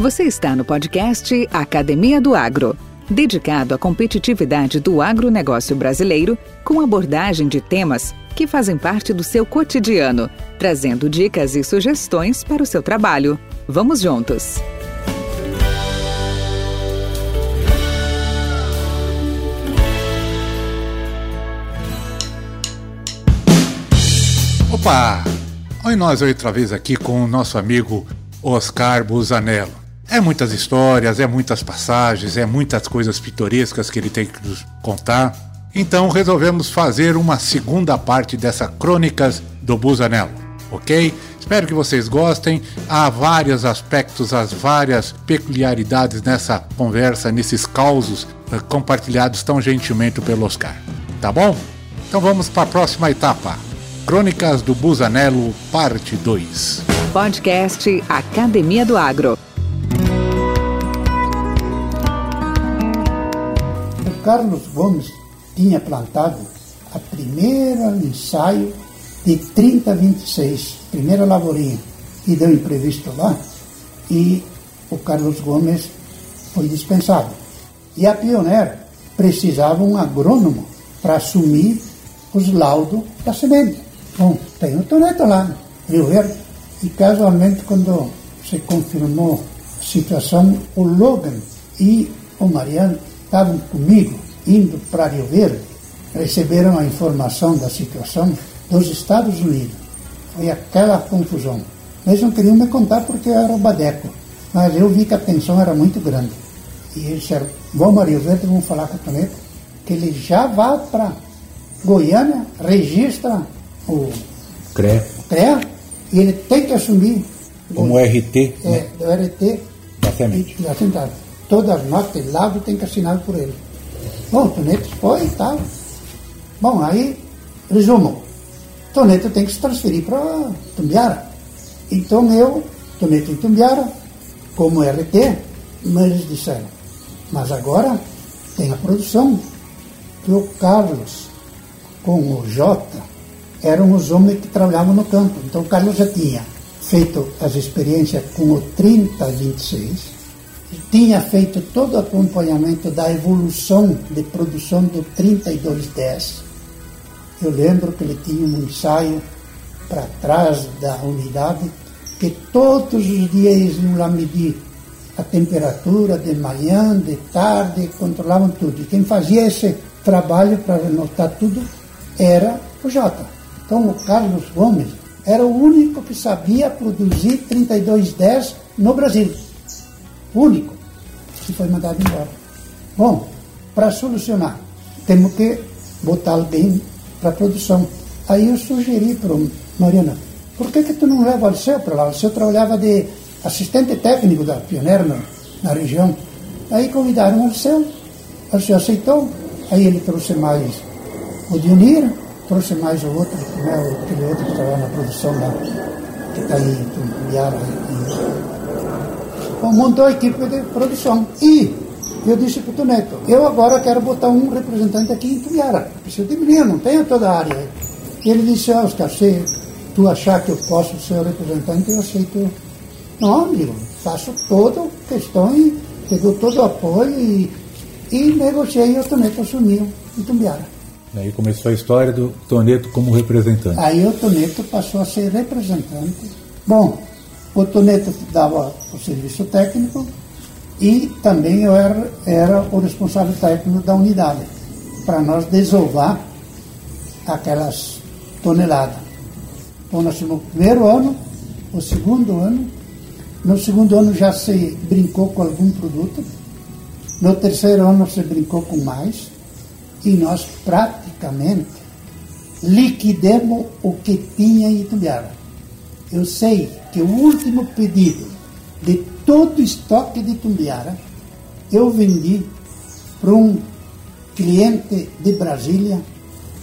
Você está no podcast Academia do Agro, dedicado à competitividade do agronegócio brasileiro, com abordagem de temas que fazem parte do seu cotidiano, trazendo dicas e sugestões para o seu trabalho. Vamos juntos! Opa! Oi, nós outra vez aqui com o nosso amigo Oscar Busanello. É muitas histórias, é muitas passagens, é muitas coisas pitorescas que ele tem que nos contar. Então resolvemos fazer uma segunda parte dessa Crônicas do Busanello, ok? Espero que vocês gostem. Há vários aspectos, as várias peculiaridades nessa conversa, nesses causos eh, compartilhados tão gentilmente pelo Oscar. Tá bom? Então vamos para a próxima etapa. Crônicas do Busanello, parte 2. Podcast Academia do Agro. Carlos Gomes tinha plantado a primeira ensaio de 3026, primeira lavourinha, e deu imprevisto lá, e o Carlos Gomes foi dispensado. E a Pioneer precisava um agrônomo para assumir os laudos da semente. Bom, tem o Toneto lá, Rio Verde, e casualmente quando se confirmou a situação, o Logan e o Mariano estavam comigo indo para Rio Verde, receberam a informação da situação dos Estados Unidos. Foi aquela confusão. Eles não queriam me contar porque eu era o Badeco, mas eu vi que a tensão era muito grande. E eles disseram, vamos a Rio Verde, vamos falar com o Toneto, que ele já vá para Goiânia, registra o CREA. o CREA e ele tem que assumir Como RT, é, né? do RT Da semente. e da central. Todas as notas de laudo tem que assinar por ele. Bom, Toneto foi e tal. Bom, aí, resumo. Toneto tem que se transferir para Tumbiara. Então eu, Toneto em Tumbiara, como RT, mas eles disseram, mas agora tem a produção. Que o Carlos com o Jota eram os homens que trabalhavam no campo. Então o Carlos já tinha feito as experiências com o 3026, tinha feito todo o acompanhamento da evolução de produção do 3210. Eu lembro que ele tinha um ensaio para trás da unidade, que todos os dias iam lá medir a temperatura de manhã, de tarde, controlavam tudo. E quem fazia esse trabalho para anotar tudo era o Jota. Então o Carlos Gomes era o único que sabia produzir 3210 no Brasil. Único. E foi mandado embora. Bom, para solucionar, temos que botar alguém para produção. Aí eu sugeri para o Mariana, por que, que tu não leva o Alceu para lá? O Alceu trabalhava de assistente técnico da Pioneer na, na região. Aí convidaram o Alceu, o Alceu aceitou, aí ele trouxe mais o Dionir, trouxe mais o outro, né, aquele outro que trabalha na produção lá, que está aí em Tumbiara. Montou a equipe de produção. E eu disse para o Neto, eu agora quero botar um representante aqui em Tumbiara. Preciso de menino, não tenho toda a área. E ele disse, ah, Oscar, se tu achar que eu posso ser o representante, eu aceito. Não, amigo, faço toda a questão e te dou todo o apoio e, e negociei e o Toneto assumiu em Tumbiara. Aí começou a história do Toneto como representante. Aí o Toneto passou a ser representante. Bom, o Toneto dava o serviço técnico e também eu era, era o responsável técnico da unidade, para nós desovar aquelas toneladas. Então nós tínhamos o primeiro ano, o segundo ano, no segundo ano já se brincou com algum produto, no terceiro ano se brincou com mais, e nós praticamente liquidemos o que tinha em Itumbiara. Eu sei que o último pedido de todo o estoque de Itumbiara eu vendi para um cliente de Brasília,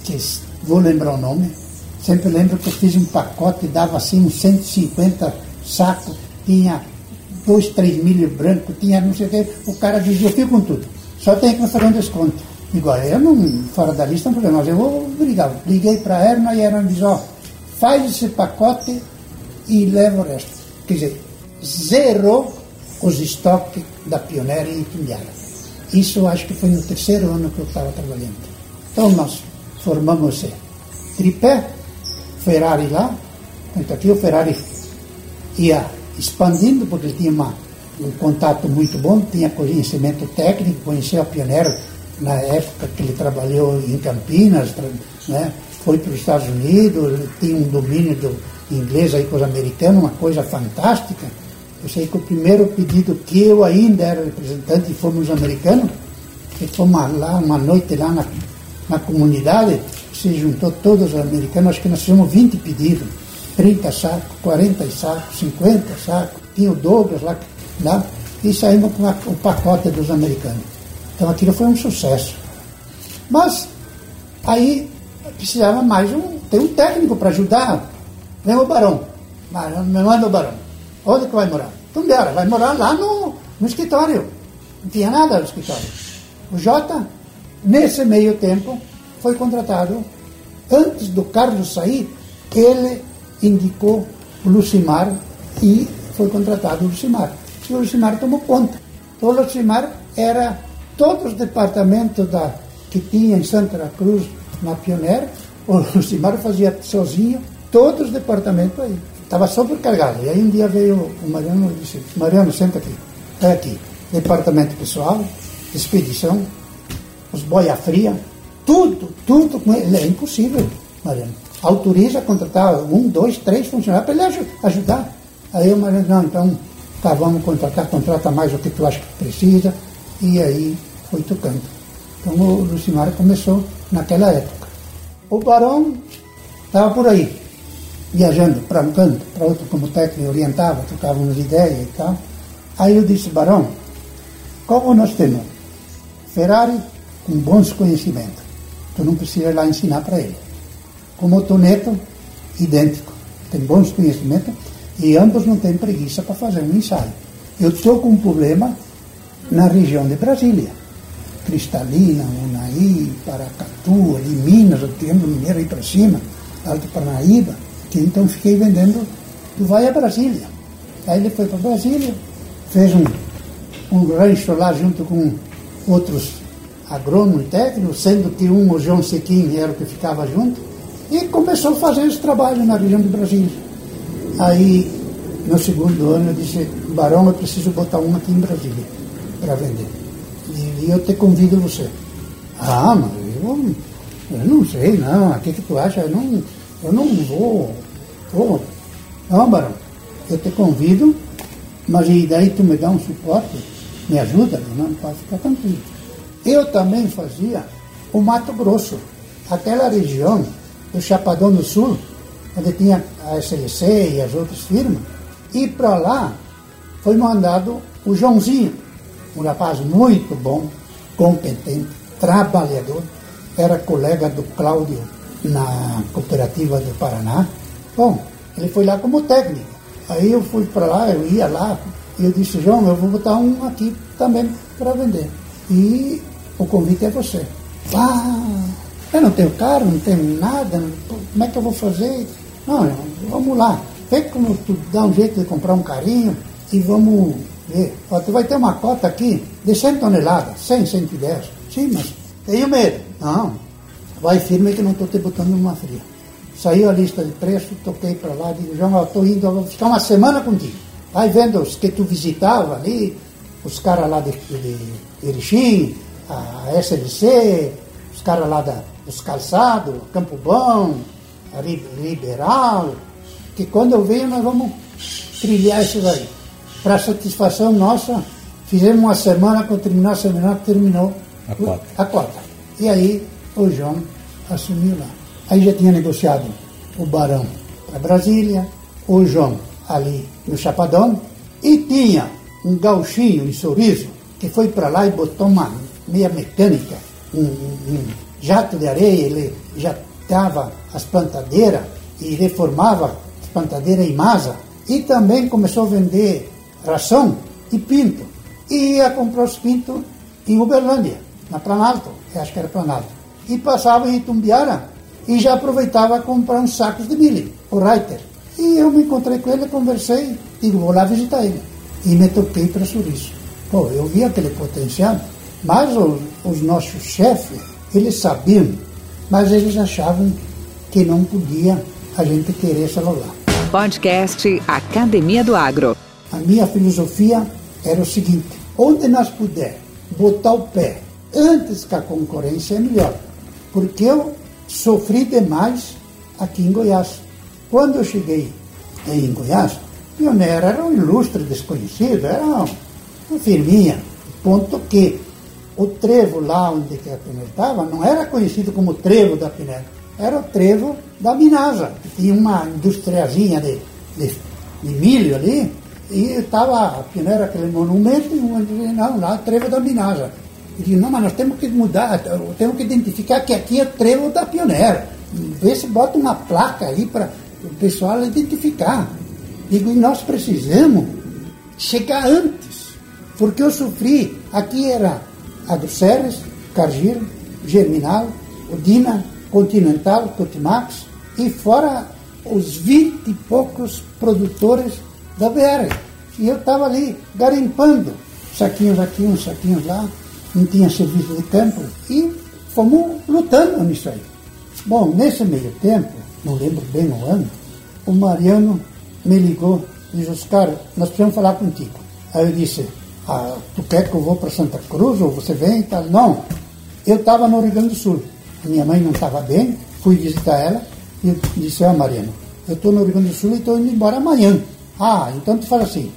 que vou lembrar o nome, sempre lembro que eu fiz um pacote, dava assim uns 150 sacos, tinha dois, três milho branco, tinha não sei o que, o cara dizia, eu fico com tudo, só tem que fazer um desconto. Igual, eu não, fora da lista, não problema, mas eu vou brigar. Liguei para a Erna e a Erna diz, ó, faz esse pacote e leva o resto. Quer dizer, zerou os estoques da pioneira em Itumbiara. Isso acho que foi no terceiro ano que eu estava trabalhando. Então nós formamos esse tripé, Ferrari lá, então aqui o Ferrari ia expandindo, porque ele tinha uma, um contato muito bom, tinha conhecimento técnico, conheceu a pioneira na época que ele trabalhou em Campinas, né? foi para os Estados Unidos, tinha um domínio do inglês aí com os americanos, uma coisa fantástica. Eu sei que o primeiro pedido que eu ainda era representante e fomos americanos, que fomos lá uma noite lá na, na comunidade, se juntou todos os americanos, acho que nós fizemos 20 pedidos, 30 sacos, 40 sacos, 50 sacos, tinha o Douglas lá, lá e saímos com a, o pacote dos americanos. Então aquilo foi um sucesso. Mas aí precisava mais um, ter um técnico para ajudar. Vem o Barão. Me manda o Barão. Onde que vai morar? Tumbiara. Vai morar lá no, no escritório. Não tinha nada no escritório. O Jota, nesse meio tempo, foi contratado. Antes do Carlos sair, ele indicou o Lucimar e foi contratado o Lucimar. O Lucimar tomou conta. Então, o Lucimar era todos os departamentos da, que tinha em Santa Cruz, na Pioneira, o Lucimar fazia sozinho todos os departamentos aí. Estava sobrecarregado. E aí um dia veio o Mariano e disse, Mariano, senta aqui. É aqui. Departamento pessoal, expedição, os boia fria, tudo, tudo com ele. É impossível, Mariano. Autoriza contratar um, dois, três funcionários para ele ajudar. Aí o Mariano, não, então tá, vamos contratar, contrata mais o que tu acha que precisa. E aí foi tocando. Então o Lucimar começou naquela época. O Barão estava por aí, viajando para um canto, para outro como técnico, orientava, trocava umas ideias e tal. Aí eu disse, Barão, como nós temos Ferrari com bons conhecimentos, tu não precisa ir lá ensinar para ele. Como o Toneto, idêntico, tem bons conhecimentos e ambos não têm preguiça para fazer um ensaio. Eu estou com um problema na região de Brasília. Cristalina, Unaí, Paracatu, ali Minas, o Triângulo Mineiro aí para cima, Alto Parnaíba, que então fiquei vendendo do Vai a Brasília. Aí ele foi para Brasília, fez um, um rancho lá junto com outros agrônomos técnicos, sendo que um, o João Sequim, era o que ficava junto, e começou a fazer esse trabalho na região de Brasília. Aí, no segundo ano, eu disse, Barão, eu preciso botar um aqui em Brasília para vender e eu te convido você. Ah, mas eu, eu não sei, não. O que, que tu acha? Eu não, eu não vou. vou. Não, Barão, eu te convido, mas e daí tu me dá um suporte, me ajuda, não pode ficar tranquilo. Eu também fazia o Mato Grosso, aquela região do Chapadão do Sul, onde tinha a SLC e as outras firmas, e para lá foi mandado o Joãozinho, um rapaz muito bom, competente, trabalhador, era colega do Cláudio na cooperativa do Paraná. Bom, ele foi lá como técnico. Aí eu fui para lá, eu ia lá, e eu disse, João, eu vou botar um aqui também para vender. E o convite é você. Ah, eu não tenho carro, não tenho nada, como é que eu vou fazer? Não, vamos lá. Vê como tu dá um jeito de comprar um carinho e vamos Vê, ó, tu vai ter uma cota aqui de 100 toneladas, 100, 110. Sim, mas tenho medo. Não, vai firme que não estou te botando numa fria. Saiu a lista de preço, toquei para lá, digo, João, estou indo, vou ficar uma semana contigo. Vai vendo os que tu visitava ali, os caras lá de, de Erechim, a SLC, os caras lá da, dos calçados, Campo Bom, Liberal, que quando eu venho nós vamos trilhar isso aí para satisfação nossa, fizemos uma semana, quando terminou a semana, terminou a cota. a cota. E aí o João assumiu lá. Aí já tinha negociado o Barão para Brasília, o João ali no Chapadão, e tinha um gauchinho em Sorriso, que foi para lá e botou uma meia mecânica, um, um jato de areia, ele já dava as plantadeiras e reformava as plantadeiras em masa, e também começou a vender ração e pinto. E ia comprar os pintos em Uberlândia, na Planalto, acho que era Planalto. E passava em Itumbiara e já aproveitava comprar uns sacos de milho, o Reiter. E eu me encontrei com ele, conversei, digo, vou lá visitar ele. e me toquei para isso. Pô, eu vi aquele potencial, mas os, os nossos chefes, eles sabiam, mas eles achavam que não podia a gente querer celular. Podcast Academia do Agro. A minha filosofia era o seguinte: onde nós puder botar o pé antes que a concorrência é melhor. Porque eu sofri demais aqui em Goiás. Quando eu cheguei em Goiás, pioneiro era um ilustre desconhecido, era uma firminha. Ponto que o trevo lá onde a Pioneira estava não era conhecido como trevo da Pioneira, era o trevo da Minasa, que tinha uma industriazinha de, de, de milho ali, e estava a Pioneira, aquele monumento, e um dizia, não, lá o trevo da Minasa. E disse, não, mas nós temos que mudar, temos que identificar que aqui é trevo da Pioneira. Vê se bota uma placa aí para o pessoal identificar. Digo, e nós precisamos chegar antes, porque eu sofri, aqui era Agroceres, Cargill, Germinal, Odina, Continental, Cotimax, e fora os vinte e poucos produtores da BR. E eu estava ali garimpando, saquinhos aqui, uns saquinhos lá, não tinha serviço de campo, e fomos lutando nisso aí. Bom, nesse meio tempo, não lembro bem o ano, o Mariano me ligou e disse, Oscar, nós precisamos falar contigo. Aí eu disse, ah, tu quer que eu vou para Santa Cruz ou você vem e tal? Não, eu estava no Rio Grande do Sul. Minha mãe não estava bem, fui visitar ela e disse, ah, Mariano, eu estou no Rio Grande do Sul e estou indo embora amanhã. Ah, então tu fala assim,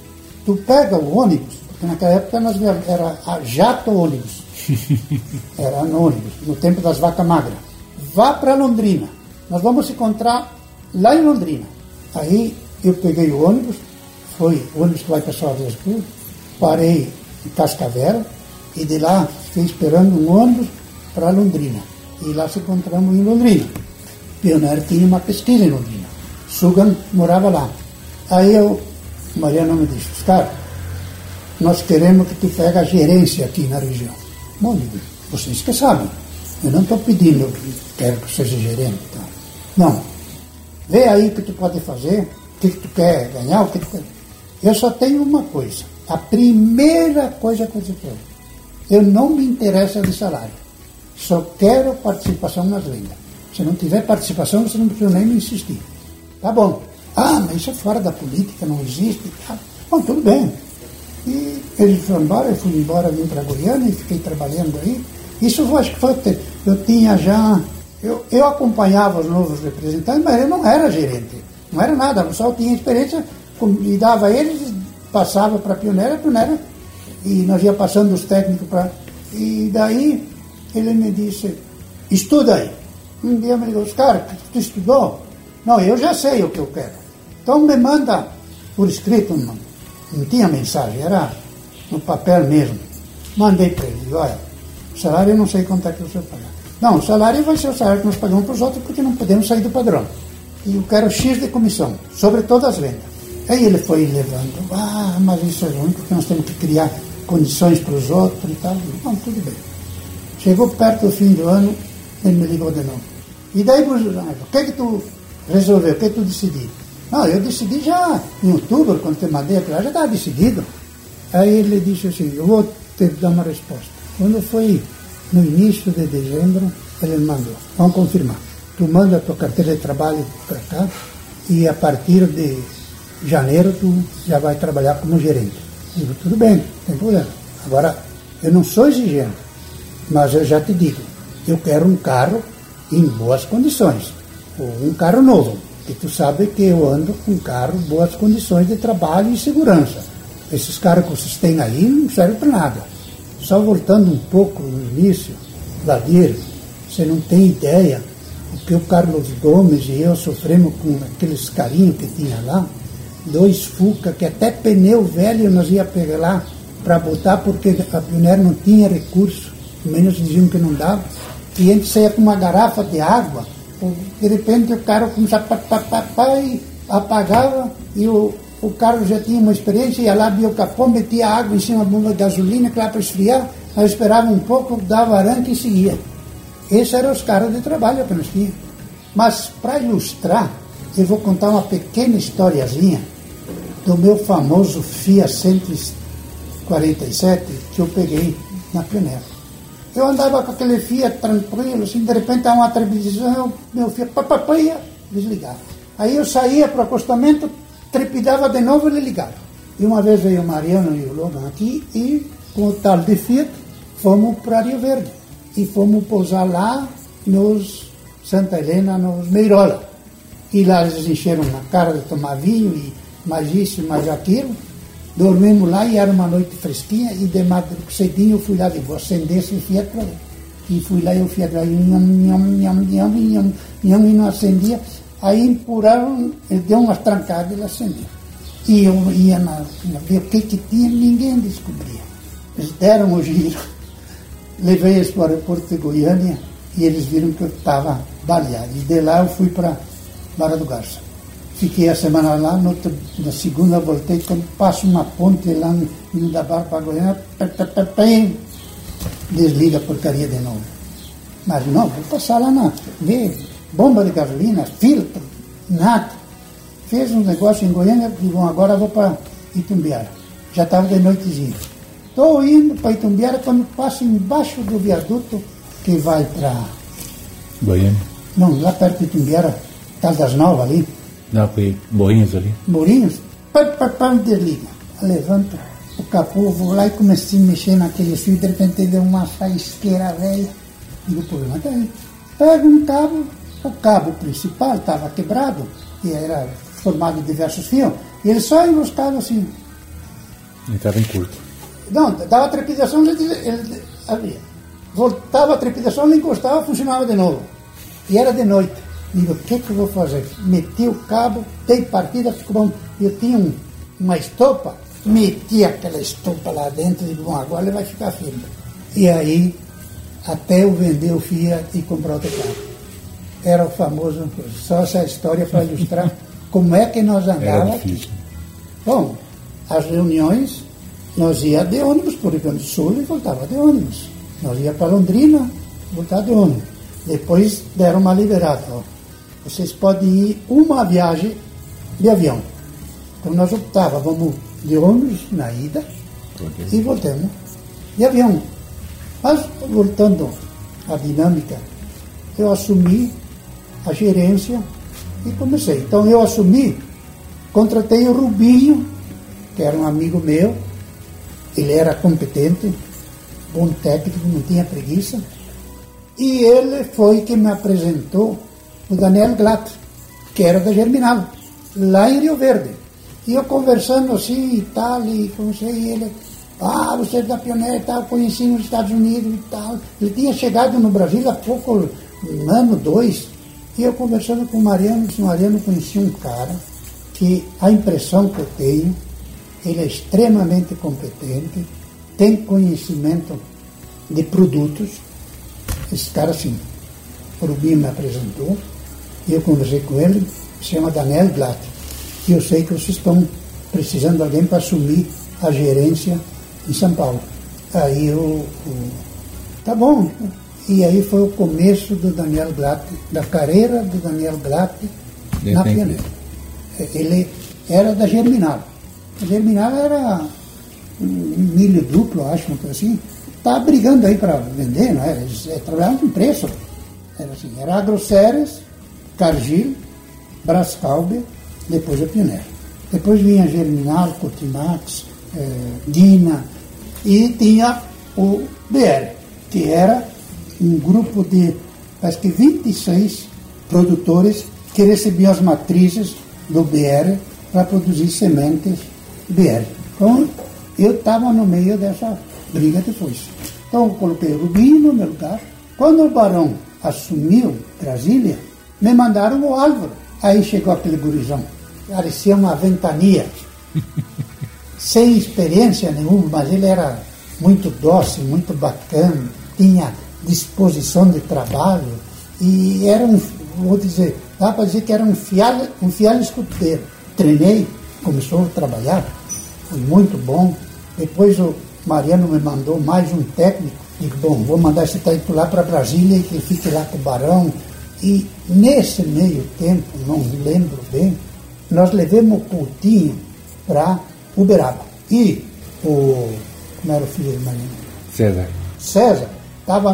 tu pega o ônibus, porque naquela época nós era a jato ônibus. Era no ônibus, no tempo das vacas magras. Vá para Londrina. Nós vamos se encontrar lá em Londrina. Aí eu peguei o ônibus, foi o ônibus que vai para Salvador, parei em Cascavel e de lá fiquei esperando um ônibus para Londrina. E lá se encontramos em Londrina. Pioneiro tinha uma pesquisa em Londrina. Sugan morava lá. Aí eu, Mariana me disse, Oscar, nós queremos que tu pegue a gerência aqui na região. Bom, digo, vocês que sabem. Eu não estou pedindo que quero que seja gerente. Tá? Não. Vê aí o que tu pode fazer, o que, tu quer ganhar, o que tu quer. Eu só tenho uma coisa. A primeira coisa que eu te eu não me interessa de salário. Só quero participação nas vendas. Se não tiver participação, você não precisa nem me insistir. Tá bom. Ah, mas isso é fora da política, não existe. Tá. Bom, tudo bem. E ele foi embora, eu fui embora, vim para Goiânia e fiquei trabalhando aí. Isso eu acho que foi. Eu tinha já. Eu, eu acompanhava os novos representantes, mas eu não era gerente. Não era nada, só tinha experiência, e dava eles, passava para a pioneira, a pioneira, e nós ia passando os técnicos para. E daí ele me disse, estuda aí. Um dia me ligou, Oscar, tu estudou? Não, eu já sei o que eu quero. Então me manda por escrito, não, não tinha mensagem, era no papel mesmo. Mandei para ele, olha, salário eu não sei quanto é que você paga. Não, o salário vai ser o salário que nós pagamos para os outros porque não podemos sair do padrão. E eu quero X de comissão, sobre todas as vendas. Aí ele foi levando, ah, mas isso é ruim porque nós temos que criar condições para os outros e tal. Não, tudo bem. Chegou perto do fim do ano, ele me ligou de novo. E daí, o que é que tu resolveu? O que é que tu decidiu? Não, eu decidi já em outubro, quando te mandei aquilo, já estava decidido. Aí ele disse assim, eu vou te dar uma resposta. Quando foi no início de dezembro, ele me mandou, vamos confirmar. Tu manda a tua carteira de trabalho para cá e a partir de janeiro tu já vai trabalhar como gerente. Eu digo, tudo bem, não tem problema. Agora, eu não sou exigente, mas eu já te digo, eu quero um carro em boas condições, ou um carro novo e tu sabe que eu ando com carro, boas condições de trabalho e segurança. Esses carros que vocês têm aí não servem para nada. Só voltando um pouco no início, Vadir, você não tem ideia o que o Carlos Gomes e eu sofremos com aqueles carinhos que tinha lá. Dois Fuca, que até pneu velho nós ia pegar lá para botar, porque a Pioneer não tinha recurso, menos diziam que não dava. E a gente saía com uma garrafa de água de repente o cara começava pá, pá, pá, e apagava e o, o carro já tinha uma experiência, ia lá, abria o capô, metia água em cima de gasolina, claro, para esfriar, nós esperava um pouco, dava arranque e seguia. Esses eram os carros de trabalho que nós tínhamos. Mas para ilustrar, eu vou contar uma pequena historiazinha do meu famoso Fiat 147 que eu peguei na pioneira. Eu andava com aquele Fiat tranquilo, assim, de repente há uma televisão, meu Fiat papai desligava. Aí eu saía para o acostamento, trepidava de novo e ele ligava. E uma vez veio o Mariano e o Logan aqui e com o tal de Fiat fomos para Rio Verde. E fomos pousar lá nos Santa Helena, nos Meirola. E lá eles encheram na cara de tomar vinho e mais isso, mais aquilo. Dormimos lá e era uma noite fresquinha e de madrugada cedinho eu fui lá, vou acender esse ver. E fui lá e o Fiat lá, nham, nham, nham, nham, nham, nham, e não acendia. Aí empurraram, deu umas trancadas e ele acendeu. E eu ia na, ver o que, que tinha, ninguém descobria. Eles deram o giro. Levei eles para o aeroporto de Goiânia e eles viram que eu estava baleado. E de lá eu fui para Barra do Garça. Fiquei a semana lá, no na segunda voltei, quando passo uma ponte lá no da Barra para Goiânia, desliga a porcaria de novo. Mas não, vou passar lá na. ver bomba de gasolina, filtro, nada. Fez um negócio em Goiânia, e bom, agora vou para Itumbiara. Já estava de noitezinha. Estou indo para Itumbiara quando passo embaixo do viaduto que vai para. Goiânia? Não, lá perto de Itumbiara, Caldas Novas ali. Não, foi Boinhos ali. Borinhos, pá, pá, pá, desliga. Levanta o capô, vou lá e comecei a mexer naquele fio, de repente deu uma faisqueira velha. Digo, o problema tá aí. Pega um cabo, o cabo principal estava quebrado, e era formado de diversos fios, e ele só enroscava assim. Ele estava em curto. Não, dava trepidação, ele, ele abria. Voltava a trepidação, ele encostava, funcionava de novo. E era de noite. Digo, o que, que eu vou fazer? Meti o cabo, dei partida, ficou bom. Eu tinha um, uma estopa, meti aquela estopa lá dentro e digo, bom, agora ele vai ficar firme. E aí, até eu vender o Fiat e comprar outro carro. Era o famoso, só essa história para ilustrar como é que nós andávamos. Bom, as reuniões, nós ia de ônibus por Rio Grande do Sul e voltava de ônibus. Nós ia para Londrina, voltava de ônibus. Depois deram uma liberada. Ó. Vocês podem ir uma viagem de avião. Então nós optávamos de ônibus na ida okay. e voltamos de avião. Mas voltando à dinâmica, eu assumi a gerência e comecei. Então eu assumi, contratei o Rubinho, que era um amigo meu, ele era competente, bom técnico, não tinha preguiça, e ele foi que me apresentou o Daniel Glatt, que era da Germinal, lá em Rio Verde. E eu conversando assim e tal, e comecei, e ele, ah, você é da pioneira e tal, conheci nos Estados Unidos e tal. Ele tinha chegado no Brasil há pouco, um ano, dois, e eu conversando com o Mariano, disse, Mariano, conheci um cara que a impressão que eu tenho, ele é extremamente competente, tem conhecimento de produtos. Esse cara, assim, o Rubinho me apresentou, e eu conversei com ele, se chama Daniel Glatt. E eu sei que vocês estão precisando de alguém para assumir a gerência em São Paulo. Aí eu, eu tá bom. E aí foi o começo do Daniel Glatt, da carreira do Daniel Glatt na Pioneira. Ele era da Germinal. A Germinal era um milho duplo, acho, uma coisa assim. Estava tá brigando aí para vender, não é? Eles trabalhavam com preço. Era assim, era AgroSéries, Cargill, Brascalber, depois a Pioneer. Depois vinha Germinal, Cotimax, eh, Dina e tinha o BR, que era um grupo de, acho que 26 produtores que recebiam as matrizes do BR para produzir sementes BR. Então, eu estava no meio dessa briga depois. Então, eu coloquei o Rubinho no meu lugar. Quando o Barão assumiu Brasília, me mandaram o Álvaro. Aí chegou aquele gurizão. Parecia uma ventania. Sem experiência nenhuma, mas ele era muito dócil, muito bacana, tinha disposição de trabalho e era um, vou dizer, dá para dizer que era um fiel, um fiel escuteiro. Treinei, começou a trabalhar, foi muito bom. Depois o Mariano me mandou mais um técnico. Digo, bom, vou mandar esse técnico lá para Brasília e que ele fique lá com o Barão, e nesse meio tempo, não lembro bem, nós levamos o Coutinho para Uberaba. E o. Como era o filho do Marino? César. César estava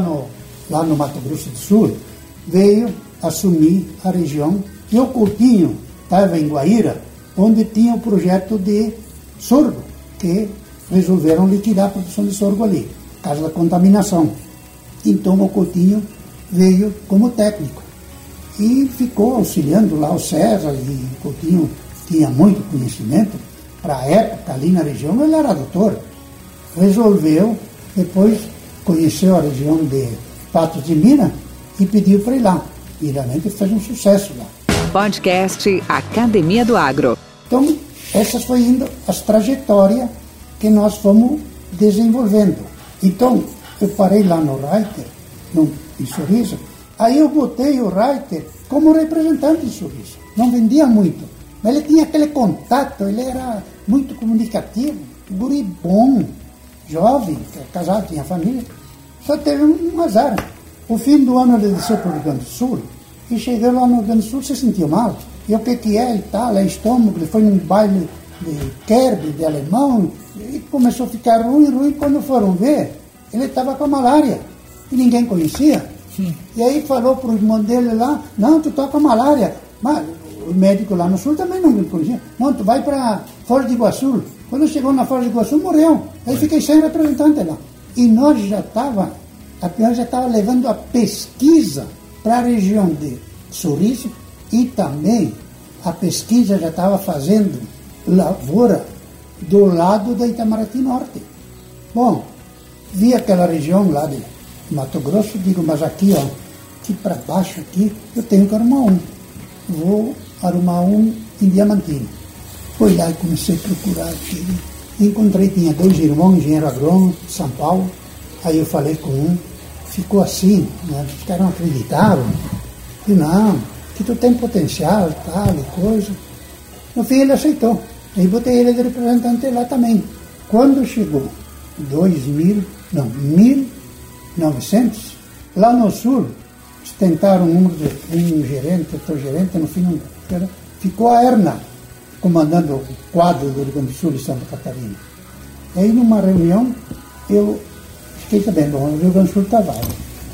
lá no Mato Grosso do Sul, veio assumir a região e o Coutinho estava em Guaíra, onde tinha o projeto de sorgo, que resolveram liquidar a produção de sorgo ali, por causa da contaminação. Então o Coutinho veio como técnico e ficou auxiliando lá o César e o Coutinho tinha muito conhecimento para a época ali na região, ele era doutor. Resolveu, depois conheceu a região de Patos de Minas e pediu para ir lá. E realmente fez um sucesso lá. Podcast Academia do Agro. Então, essas foi indo as trajetórias que nós fomos desenvolvendo. Então, eu parei lá no Reiter, no, em Sorriso, aí eu botei o Reiter como representante de. Não vendia muito, mas ele tinha aquele contato, ele era muito comunicativo, guri bom, jovem, casado, tinha família. Só teve um azar. O fim do ano ele desceu para o Rio Grande do Sul e chegou lá no Rio Grande do Sul se sentiu mal. E que é e tal, é estômago, ele foi num baile de Kerb, de alemão, e começou a ficar ruim, ruim. Quando foram ver, ele estava com malária e ninguém conhecia. Sim. E aí falou para o irmão dele lá, não, tu com malária. Mas o médico lá no sul também não conhecia. Não, tu vai para Foz de Iguaçu. Quando chegou na Foz de Iguaçu, morreu. Aí fiquei sem representante lá. E nós já estava, a pior já estava levando a pesquisa para a região de Sorriso e também a pesquisa já estava fazendo lavoura do lado da Itamaraty Norte. Bom, vi aquela região lá de Mato Grosso, digo, mas aqui, ó, aqui para baixo aqui, eu tenho que arrumar um. Vou arrumar um em Diamantino. Fui lá e comecei a procurar aqui. Encontrei, tinha dois irmãos, engenheiro agrônomo, de São Paulo. Aí eu falei com um, ficou assim, né? os caras não acreditaram. E não, que tu tem potencial, tal e coisa. No fim ele aceitou. Aí botei ele de representante lá também. Quando chegou 2000, não, 1900, lá no sul, tentaram um, um gerente, outro gerente, no fim não, ficou a Erna comandando o quadro do Rio Grande do Sul e Santa Catarina. Aí numa reunião, eu fiquei sabendo, o Rio Grande do Sul estava.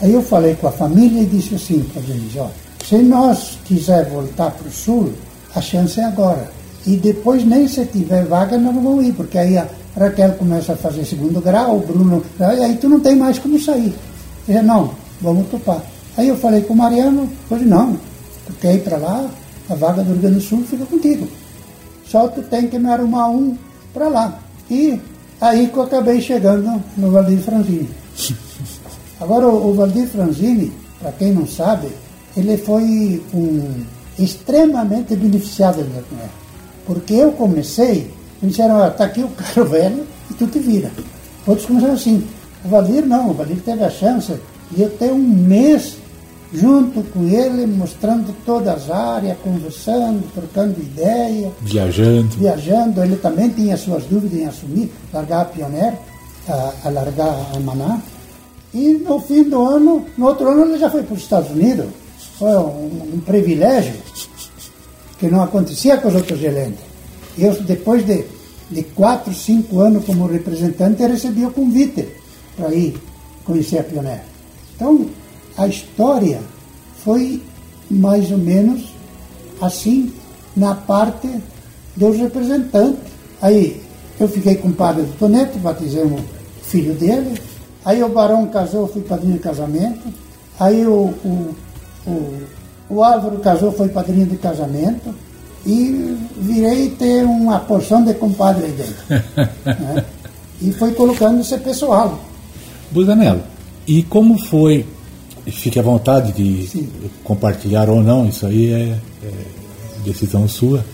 Aí eu falei com a família e disse assim para eles, ó, se nós quiser voltar para o sul, a chance é agora. E depois nem se tiver vaga, nós não vamos ir, porque aí a Raquel começa a fazer segundo grau, Bruno, aí tu não tem mais como sair. Disse, não, vamos topar. Aí eu falei com o Mariano, hoje não, tu quer ir para lá, a vaga do Rio Grande do Sul fica contigo. Só tu tem que me arrumar um para lá. E aí que eu acabei chegando no Valdir Franzini. Agora o, Valdir Franzini, para quem não sabe, ele foi um extremamente beneficiado da mulher. Porque eu comecei, me disseram, está aqui o carro velho e tu te vira. Outros começaram assim. O Valdir não, o Valdir teve a chance de eu ter um mês junto com ele, mostrando todas as áreas, conversando, trocando ideia. Viajando. Viajando. Ele também tinha suas dúvidas em assumir, largar a Pioneer, a, a largar a Maná. E no fim do ano, no outro ano, ele já foi para os Estados Unidos foi um, um privilégio que não acontecia com os outros gerentes. Eu, depois de, de quatro, cinco anos como representante, recebi o convite para ir conhecer a Pioneer. Então, a história foi mais ou menos assim na parte dos representantes. Aí eu fiquei com o padre do Toneto, batizei o filho dele. Aí o barão casou, fui padrinho de casamento. Aí o, o o, o Álvaro casou, foi padrinho de casamento e virei ter uma porção de compadre aí dentro. né? E foi colocando esse pessoal. Busanello, e como foi, fique à vontade de Sim. compartilhar ou não, isso aí é, é, decisão sua,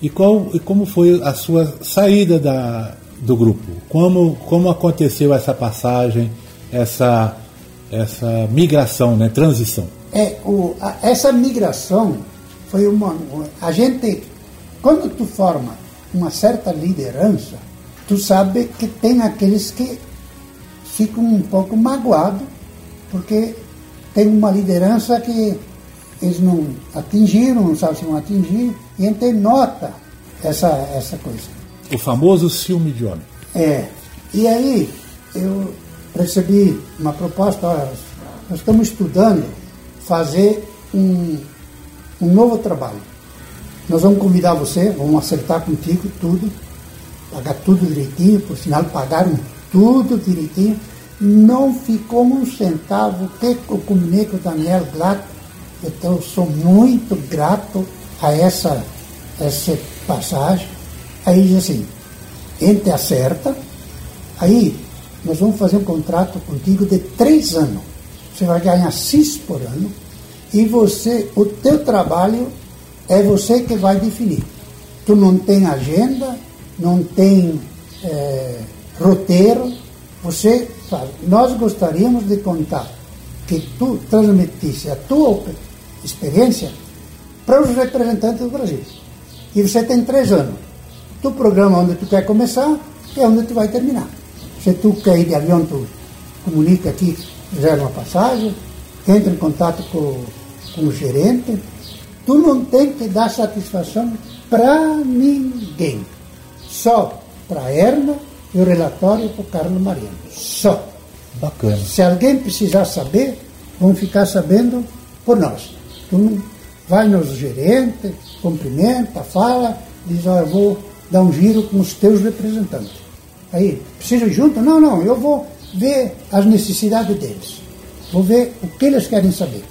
e, qual, e como foi a sua saída da, do grupo? Como, como aconteceu essa passagem, essa, essa migração, né, transição? é, o, a, essa migração foi uma. A gente, quando tu forma uma certa liderança, tu sabe que tem aqueles que ficam um pouco magoados, porque tem uma liderança que eles não atingiram, não sabem se vão atingir, e a gente nota essa, essa coisa. O famoso ciúme de homem. É. E aí eu recebi uma proposta, olha, nós estamos estudando fazer um, um novo trabalho. Nós vamos convidar você, vamos acertar contigo tudo, pagar tudo direitinho, por sinal pagaram tudo direitinho. Não ficou um centavo que eu combinei com o Daniel Glatt. Então eu sou muito grato a essa, essa passagem. Aí diz assim, entre acerta, aí nós vamos fazer um contrato contigo de três anos. Você vai ganhar seis por ano e você, o teu trabalho é você que vai definir. Tu não tem agenda, não tem é, roteiro, você fala. Nós gostaríamos de contar que tu transmitisse a tua experiência para os representantes do Brasil. E você tem três anos. Tu programa onde tu quer começar e onde tu vai terminar. Se tu quer ir de avião, tu comunica aqui, reserva uma passagem, entra em contato com o gerente. Tu não tem que dar satisfação para ninguém. Só para a Erna e o relatório para o Carlos Mariano. Só. Bacana. Se alguém precisar saber, vão ficar sabendo por nós. Tu não vai nos gerentes, cumprimenta, fala, diz, ó, eu vou dar um giro com os teus representantes. Aí, precisa junto? Não, não, eu vou ver as necessidades deles. Vou ver o que eles querem saber.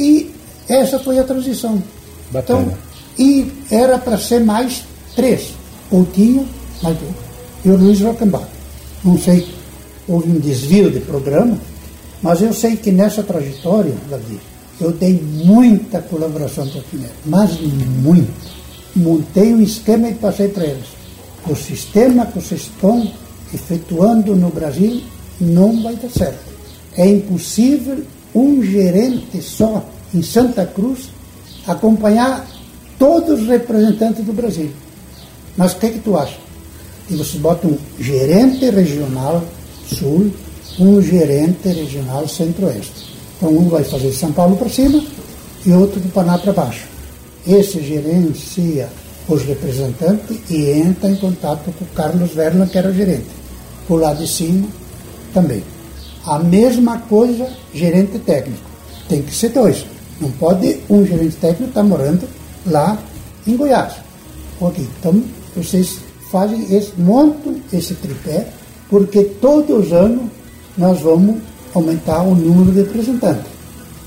E essa foi a transição. Bacana. Então, e era para ser mais três. Coutinho, mais um. E o Luiz Rockenbach. Não sei, houve um desvio de programa, mas eu sei que nessa trajetória, Davi, eu dei muita colaboração para o Pinheiro, mas muito. Montei um esquema e passei para eles. O sistema que vocês estão efetuando no Brasil não vai dar certo. É impossível um gerente só em Santa Cruz acompanhar todos os representantes do Brasil. Mas o que, que tu acha? E você bota um gerente regional sul, um gerente regional centro-oeste. Então um vai fazer São Paulo para cima e outro do Paraná para baixo. Esse gerencia os representantes e entra em contato com o Carlos Verla, que era o gerente. Por lá de cima também. A mesma coisa, gerente técnico. Tem que ser dois. Não pode um gerente técnico estar tá morando lá em Goiás. Ok, então vocês fazem esse, montam esse tripé, porque todos os anos nós vamos aumentar o número de representantes.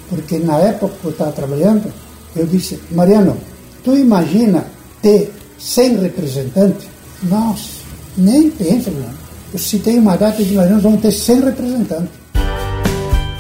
Porque na época que eu estava trabalhando, eu disse, Mariano, tu imagina ter 100 representantes? Nossa, nem pensa, não. Eu citei uma data de nós vamos ter 100 representantes.